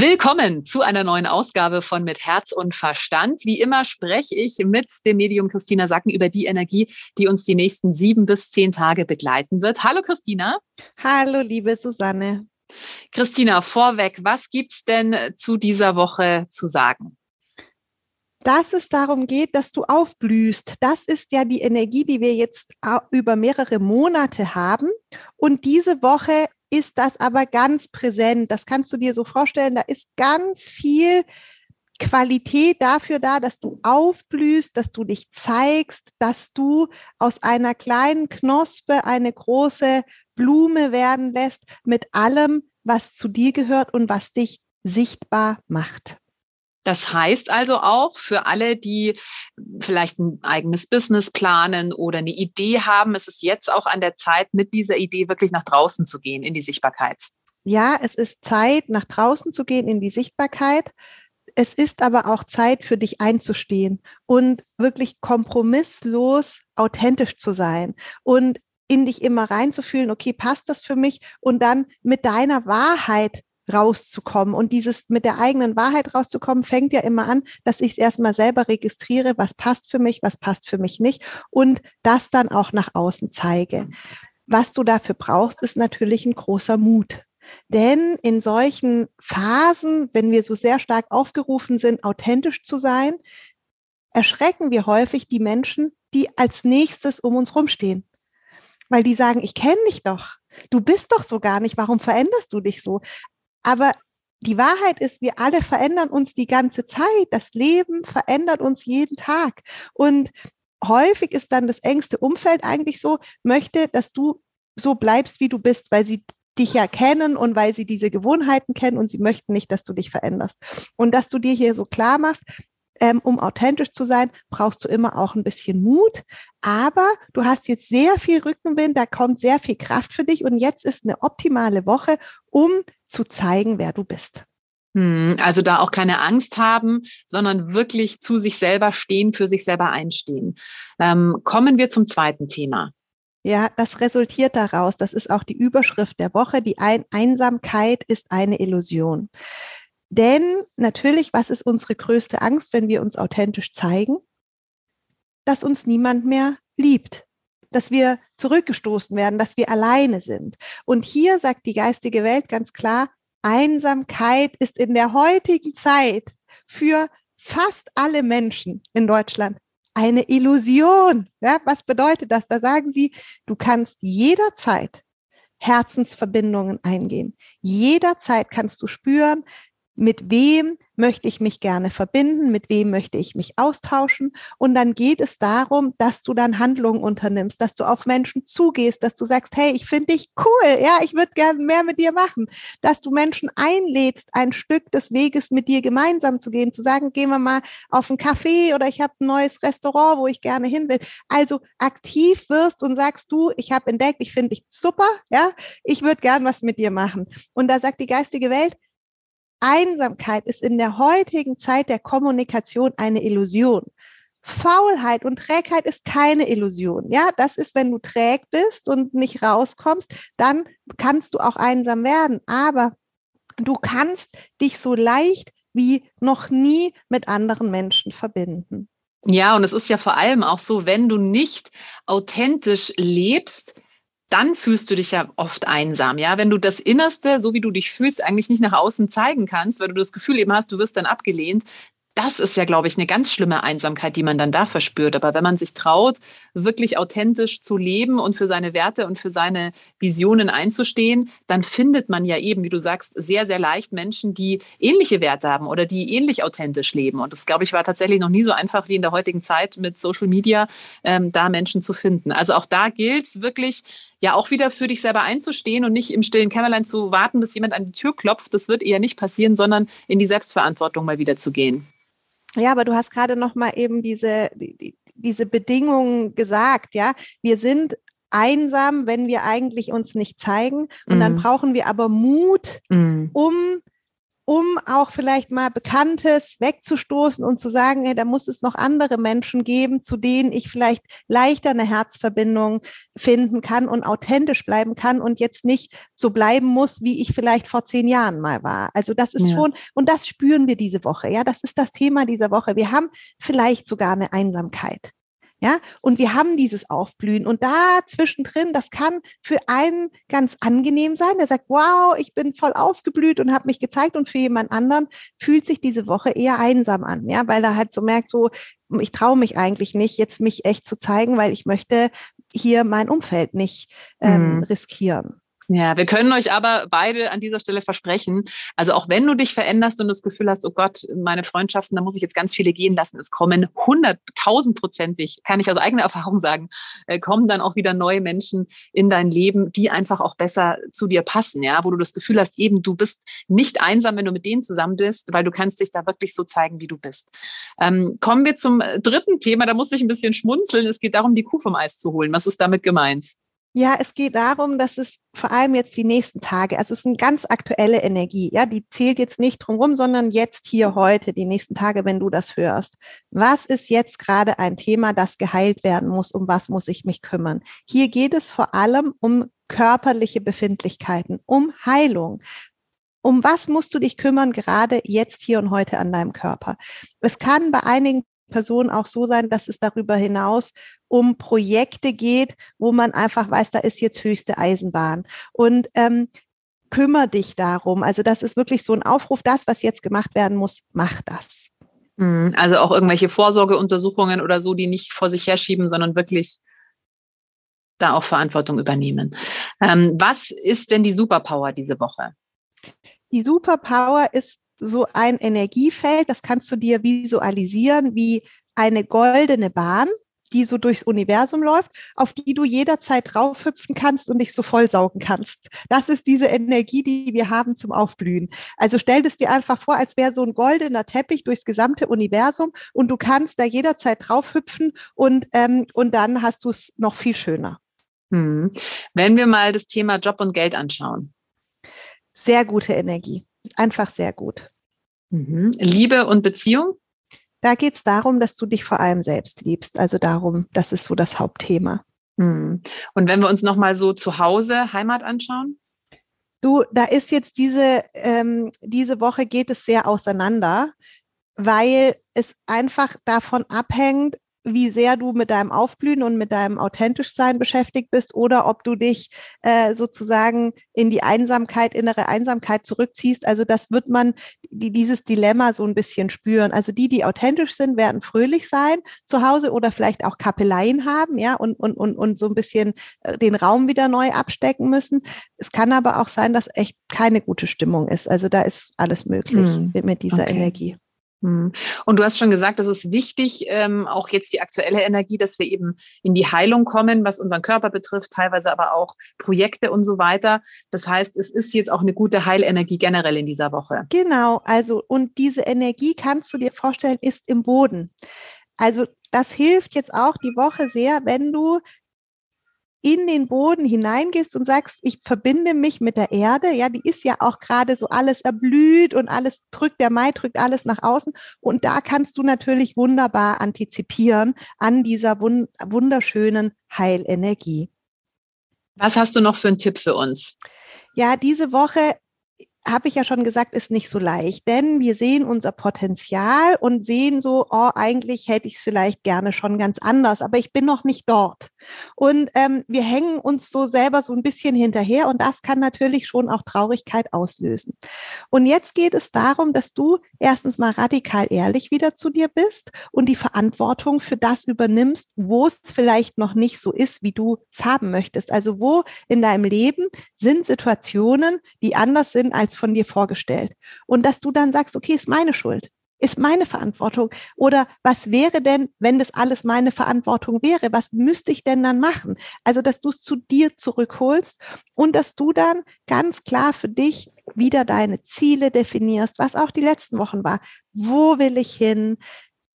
Willkommen zu einer neuen Ausgabe von Mit Herz und Verstand. Wie immer spreche ich mit dem Medium Christina Sacken über die Energie, die uns die nächsten sieben bis zehn Tage begleiten wird. Hallo Christina. Hallo liebe Susanne. Christina, vorweg, was gibt es denn zu dieser Woche zu sagen? dass es darum geht, dass du aufblühst. Das ist ja die Energie, die wir jetzt über mehrere Monate haben. Und diese Woche ist das aber ganz präsent. Das kannst du dir so vorstellen. Da ist ganz viel Qualität dafür da, dass du aufblühst, dass du dich zeigst, dass du aus einer kleinen Knospe eine große Blume werden lässt mit allem, was zu dir gehört und was dich sichtbar macht. Das heißt also auch für alle, die vielleicht ein eigenes Business planen oder eine Idee haben, ist es jetzt auch an der Zeit, mit dieser Idee wirklich nach draußen zu gehen, in die Sichtbarkeit. Ja, es ist Zeit, nach draußen zu gehen, in die Sichtbarkeit. Es ist aber auch Zeit für dich einzustehen und wirklich kompromisslos authentisch zu sein und in dich immer reinzufühlen, okay, passt das für mich? Und dann mit deiner Wahrheit rauszukommen. Und dieses mit der eigenen Wahrheit rauszukommen, fängt ja immer an, dass ich es erstmal selber registriere, was passt für mich, was passt für mich nicht und das dann auch nach außen zeige. Was du dafür brauchst, ist natürlich ein großer Mut. Denn in solchen Phasen, wenn wir so sehr stark aufgerufen sind, authentisch zu sein, erschrecken wir häufig die Menschen, die als nächstes um uns rumstehen. Weil die sagen, ich kenne dich doch. Du bist doch so gar nicht. Warum veränderst du dich so? Aber die Wahrheit ist, wir alle verändern uns die ganze Zeit. Das Leben verändert uns jeden Tag. Und häufig ist dann das engste Umfeld eigentlich so, möchte, dass du so bleibst, wie du bist, weil sie dich ja kennen und weil sie diese Gewohnheiten kennen und sie möchten nicht, dass du dich veränderst. Und dass du dir hier so klar machst, ähm, um authentisch zu sein, brauchst du immer auch ein bisschen Mut. Aber du hast jetzt sehr viel Rückenwind, da kommt sehr viel Kraft für dich und jetzt ist eine optimale Woche, um zu zeigen, wer du bist. Hm, also da auch keine Angst haben, sondern wirklich zu sich selber stehen, für sich selber einstehen. Ähm, kommen wir zum zweiten Thema. Ja, das resultiert daraus. Das ist auch die Überschrift der Woche. Die Ein Einsamkeit ist eine Illusion. Denn natürlich, was ist unsere größte Angst, wenn wir uns authentisch zeigen? Dass uns niemand mehr liebt, dass wir zurückgestoßen werden, dass wir alleine sind. Und hier sagt die geistige Welt ganz klar, Einsamkeit ist in der heutigen Zeit für fast alle Menschen in Deutschland eine Illusion. Ja, was bedeutet das? Da sagen sie, du kannst jederzeit Herzensverbindungen eingehen. Jederzeit kannst du spüren, mit wem möchte ich mich gerne verbinden, mit wem möchte ich mich austauschen. Und dann geht es darum, dass du dann Handlungen unternimmst, dass du auf Menschen zugehst, dass du sagst, hey, ich finde dich cool, ja, ich würde gerne mehr mit dir machen, dass du Menschen einlädst, ein Stück des Weges mit dir gemeinsam zu gehen, zu sagen, gehen wir mal auf einen Café oder ich habe ein neues Restaurant, wo ich gerne hin will. Also aktiv wirst und sagst du, ich habe entdeckt, ich finde dich super, ja, ich würde gern was mit dir machen. Und da sagt die geistige Welt, Einsamkeit ist in der heutigen Zeit der Kommunikation eine Illusion. Faulheit und Trägheit ist keine Illusion. Ja, das ist, wenn du träg bist und nicht rauskommst, dann kannst du auch einsam werden. Aber du kannst dich so leicht wie noch nie mit anderen Menschen verbinden. Ja, und es ist ja vor allem auch so, wenn du nicht authentisch lebst, dann fühlst du dich ja oft einsam, ja. Wenn du das Innerste, so wie du dich fühlst, eigentlich nicht nach außen zeigen kannst, weil du das Gefühl eben hast, du wirst dann abgelehnt, das ist ja, glaube ich, eine ganz schlimme Einsamkeit, die man dann da verspürt. Aber wenn man sich traut, wirklich authentisch zu leben und für seine Werte und für seine Visionen einzustehen, dann findet man ja eben, wie du sagst, sehr, sehr leicht Menschen, die ähnliche Werte haben oder die ähnlich authentisch leben. Und das, glaube ich, war tatsächlich noch nie so einfach wie in der heutigen Zeit mit Social Media, ähm, da Menschen zu finden. Also auch da gilt es wirklich, ja auch wieder für dich selber einzustehen und nicht im stillen Kämmerlein zu warten, bis jemand an die Tür klopft. Das wird eher nicht passieren, sondern in die Selbstverantwortung mal wieder zu gehen. Ja, aber du hast gerade noch mal eben diese, die, diese Bedingungen gesagt, ja. Wir sind einsam, wenn wir eigentlich uns nicht zeigen. Und mhm. dann brauchen wir aber Mut, mhm. um um auch vielleicht mal Bekanntes wegzustoßen und zu sagen, hey, da muss es noch andere Menschen geben, zu denen ich vielleicht leichter eine Herzverbindung finden kann und authentisch bleiben kann und jetzt nicht so bleiben muss, wie ich vielleicht vor zehn Jahren mal war. Also das ist ja. schon, und das spüren wir diese Woche. Ja, das ist das Thema dieser Woche. Wir haben vielleicht sogar eine Einsamkeit. Ja, und wir haben dieses Aufblühen und da zwischendrin, das kann für einen ganz angenehm sein. Der sagt, wow, ich bin voll aufgeblüht und habe mich gezeigt und für jemand anderen fühlt sich diese Woche eher einsam an, ja, weil er halt so merkt, so, ich traue mich eigentlich nicht, jetzt mich echt zu zeigen, weil ich möchte hier mein Umfeld nicht ähm, mhm. riskieren. Ja, wir können euch aber beide an dieser Stelle versprechen, also auch wenn du dich veränderst und das Gefühl hast, oh Gott, meine Freundschaften, da muss ich jetzt ganz viele gehen lassen, es kommen hunderttausendprozentig, kann ich aus eigener Erfahrung sagen, äh, kommen dann auch wieder neue Menschen in dein Leben, die einfach auch besser zu dir passen, ja, wo du das Gefühl hast, eben du bist nicht einsam, wenn du mit denen zusammen bist, weil du kannst dich da wirklich so zeigen, wie du bist. Ähm, kommen wir zum dritten Thema, da muss ich ein bisschen schmunzeln. Es geht darum, die Kuh vom Eis zu holen. Was ist damit gemeint? Ja, es geht darum, dass es vor allem jetzt die nächsten Tage, also es ist eine ganz aktuelle Energie, ja, die zählt jetzt nicht drumherum, sondern jetzt hier heute, die nächsten Tage, wenn du das hörst. Was ist jetzt gerade ein Thema, das geheilt werden muss? Um was muss ich mich kümmern? Hier geht es vor allem um körperliche Befindlichkeiten, um Heilung. Um was musst du dich kümmern, gerade jetzt, hier und heute an deinem Körper? Es kann bei einigen Personen auch so sein, dass es darüber hinaus um Projekte geht, wo man einfach weiß, da ist jetzt höchste Eisenbahn. Und ähm, kümmere dich darum. Also das ist wirklich so ein Aufruf, das, was jetzt gemacht werden muss, mach das. Mhm. Also auch irgendwelche Vorsorgeuntersuchungen oder so, die nicht vor sich herschieben, sondern wirklich da auch Verantwortung übernehmen. Ähm, was ist denn die Superpower diese Woche? Die Superpower ist so ein Energiefeld, das kannst du dir visualisieren wie eine goldene Bahn, die so durchs Universum läuft, auf die du jederzeit draufhüpfen kannst und dich so vollsaugen kannst. Das ist diese Energie, die wir haben zum Aufblühen. Also stell es dir einfach vor, als wäre so ein goldener Teppich durchs gesamte Universum und du kannst da jederzeit draufhüpfen und, ähm, und dann hast du es noch viel schöner. Hm. Wenn wir mal das Thema Job und Geld anschauen. Sehr gute Energie. Einfach sehr gut. Mhm. Liebe und Beziehung? Da geht es darum, dass du dich vor allem selbst liebst. Also darum, das ist so das Hauptthema. Mhm. Und wenn wir uns nochmal so zu Hause Heimat anschauen? Du, da ist jetzt diese, ähm, diese Woche geht es sehr auseinander, weil es einfach davon abhängt, wie sehr du mit deinem Aufblühen und mit deinem Authentischsein beschäftigt bist oder ob du dich äh, sozusagen in die Einsamkeit, innere Einsamkeit zurückziehst. Also das wird man, die, dieses Dilemma so ein bisschen spüren. Also die, die authentisch sind, werden fröhlich sein zu Hause oder vielleicht auch Kapelleien haben, ja, und, und, und, und so ein bisschen äh, den Raum wieder neu abstecken müssen. Es kann aber auch sein, dass echt keine gute Stimmung ist. Also da ist alles möglich hm. mit, mit dieser okay. Energie. Hm. Und du hast schon gesagt, es ist wichtig, ähm, auch jetzt die aktuelle Energie, dass wir eben in die Heilung kommen, was unseren Körper betrifft, teilweise aber auch Projekte und so weiter. Das heißt, es ist jetzt auch eine gute Heilenergie generell in dieser Woche. Genau, also und diese Energie kannst du dir vorstellen, ist im Boden. Also das hilft jetzt auch die Woche sehr, wenn du in den Boden hineingehst und sagst, ich verbinde mich mit der Erde, ja, die ist ja auch gerade so alles erblüht und alles drückt, der Mai drückt alles nach außen. Und da kannst du natürlich wunderbar antizipieren an dieser wunderschönen Heilenergie. Was hast du noch für einen Tipp für uns? Ja, diese Woche habe ich ja schon gesagt, ist nicht so leicht, denn wir sehen unser Potenzial und sehen so, oh, eigentlich hätte ich es vielleicht gerne schon ganz anders, aber ich bin noch nicht dort. Und ähm, wir hängen uns so selber so ein bisschen hinterher und das kann natürlich schon auch Traurigkeit auslösen. Und jetzt geht es darum, dass du erstens mal radikal ehrlich wieder zu dir bist und die Verantwortung für das übernimmst, wo es vielleicht noch nicht so ist, wie du es haben möchtest. Also wo in deinem Leben sind Situationen, die anders sind als von dir vorgestellt. Und dass du dann sagst, okay, ist meine Schuld ist meine Verantwortung? Oder was wäre denn, wenn das alles meine Verantwortung wäre? Was müsste ich denn dann machen? Also, dass du es zu dir zurückholst und dass du dann ganz klar für dich wieder deine Ziele definierst, was auch die letzten Wochen war. Wo will ich hin?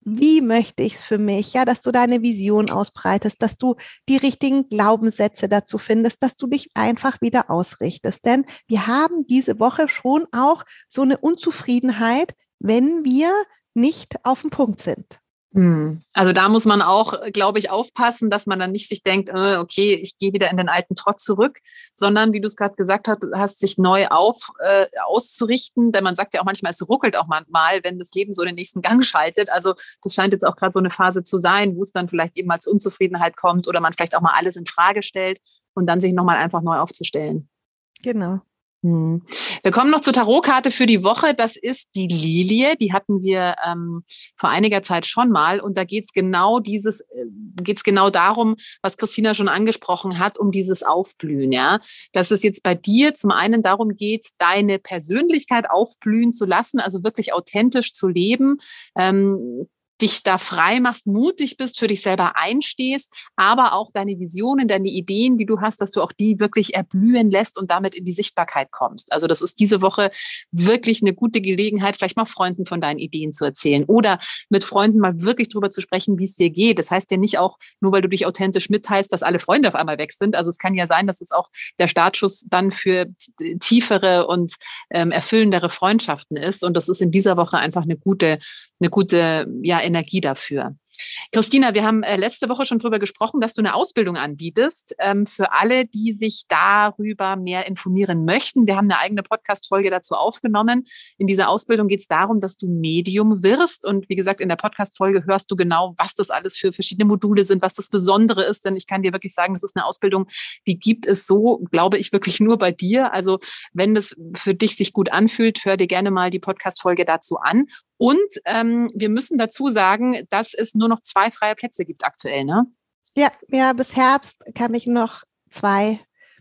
Wie möchte ich es für mich, ja, dass du deine Vision ausbreitest, dass du die richtigen Glaubenssätze dazu findest, dass du dich einfach wieder ausrichtest. Denn wir haben diese Woche schon auch so eine Unzufriedenheit, wenn wir nicht auf dem Punkt sind. Hm. Also da muss man auch, glaube ich, aufpassen, dass man dann nicht sich denkt, äh, okay, ich gehe wieder in den alten Trott zurück, sondern wie du es gerade gesagt hast, hast sich neu auf äh, auszurichten, denn man sagt ja auch manchmal, es ruckelt auch manchmal, wenn das Leben so den nächsten Gang schaltet. Also das scheint jetzt auch gerade so eine Phase zu sein, wo es dann vielleicht eben mal zu Unzufriedenheit kommt oder man vielleicht auch mal alles in Frage stellt und dann sich nochmal einfach neu aufzustellen. Genau. Hm. Wir kommen noch zur Tarotkarte für die Woche. Das ist die Lilie. Die hatten wir ähm, vor einiger Zeit schon mal. Und da geht es genau dieses, äh, geht es genau darum, was Christina schon angesprochen hat, um dieses Aufblühen. Ja, dass es jetzt bei dir zum einen darum geht, deine Persönlichkeit aufblühen zu lassen, also wirklich authentisch zu leben. Ähm, dich da frei machst, mutig bist, für dich selber einstehst, aber auch deine Visionen, deine Ideen, die du hast, dass du auch die wirklich erblühen lässt und damit in die Sichtbarkeit kommst. Also das ist diese Woche wirklich eine gute Gelegenheit, vielleicht mal Freunden von deinen Ideen zu erzählen oder mit Freunden mal wirklich drüber zu sprechen, wie es dir geht. Das heißt ja nicht auch, nur weil du dich authentisch mitteilst, dass alle Freunde auf einmal weg sind. Also es kann ja sein, dass es auch der Startschuss dann für tiefere und ähm, erfüllendere Freundschaften ist. Und das ist in dieser Woche einfach eine gute, eine gute ja, Energie dafür. Christina, wir haben äh, letzte Woche schon darüber gesprochen, dass du eine Ausbildung anbietest ähm, für alle, die sich darüber mehr informieren möchten. Wir haben eine eigene Podcast-Folge dazu aufgenommen. In dieser Ausbildung geht es darum, dass du Medium wirst. Und wie gesagt, in der Podcast-Folge hörst du genau, was das alles für verschiedene Module sind, was das Besondere ist. Denn ich kann dir wirklich sagen, das ist eine Ausbildung, die gibt es so, glaube ich, wirklich nur bei dir. Also wenn das für dich sich gut anfühlt, hör dir gerne mal die Podcast-Folge dazu an. Und ähm, wir müssen dazu sagen, dass es nur noch zwei freie Plätze gibt aktuell, ne? Ja, ja, bis Herbst kann ich noch zwei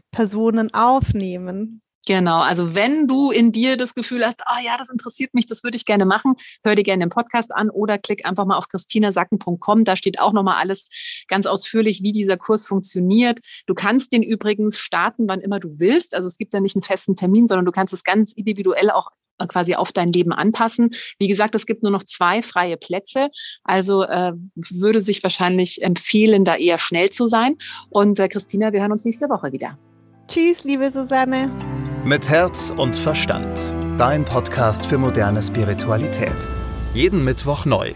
Personen aufnehmen. Genau, also wenn du in dir das Gefühl hast, ah oh ja, das interessiert mich, das würde ich gerne machen, hör dir gerne den Podcast an oder klick einfach mal auf christinasacken.com, da steht auch nochmal alles ganz ausführlich, wie dieser Kurs funktioniert. Du kannst den übrigens starten, wann immer du willst, also es gibt da nicht einen festen Termin, sondern du kannst es ganz individuell auch quasi auf dein Leben anpassen. Wie gesagt, es gibt nur noch zwei freie Plätze, also äh, würde sich wahrscheinlich empfehlen, da eher schnell zu sein. Und äh, Christina, wir hören uns nächste Woche wieder. Tschüss, liebe Susanne. Mit Herz und Verstand. Dein Podcast für moderne Spiritualität. Jeden Mittwoch neu.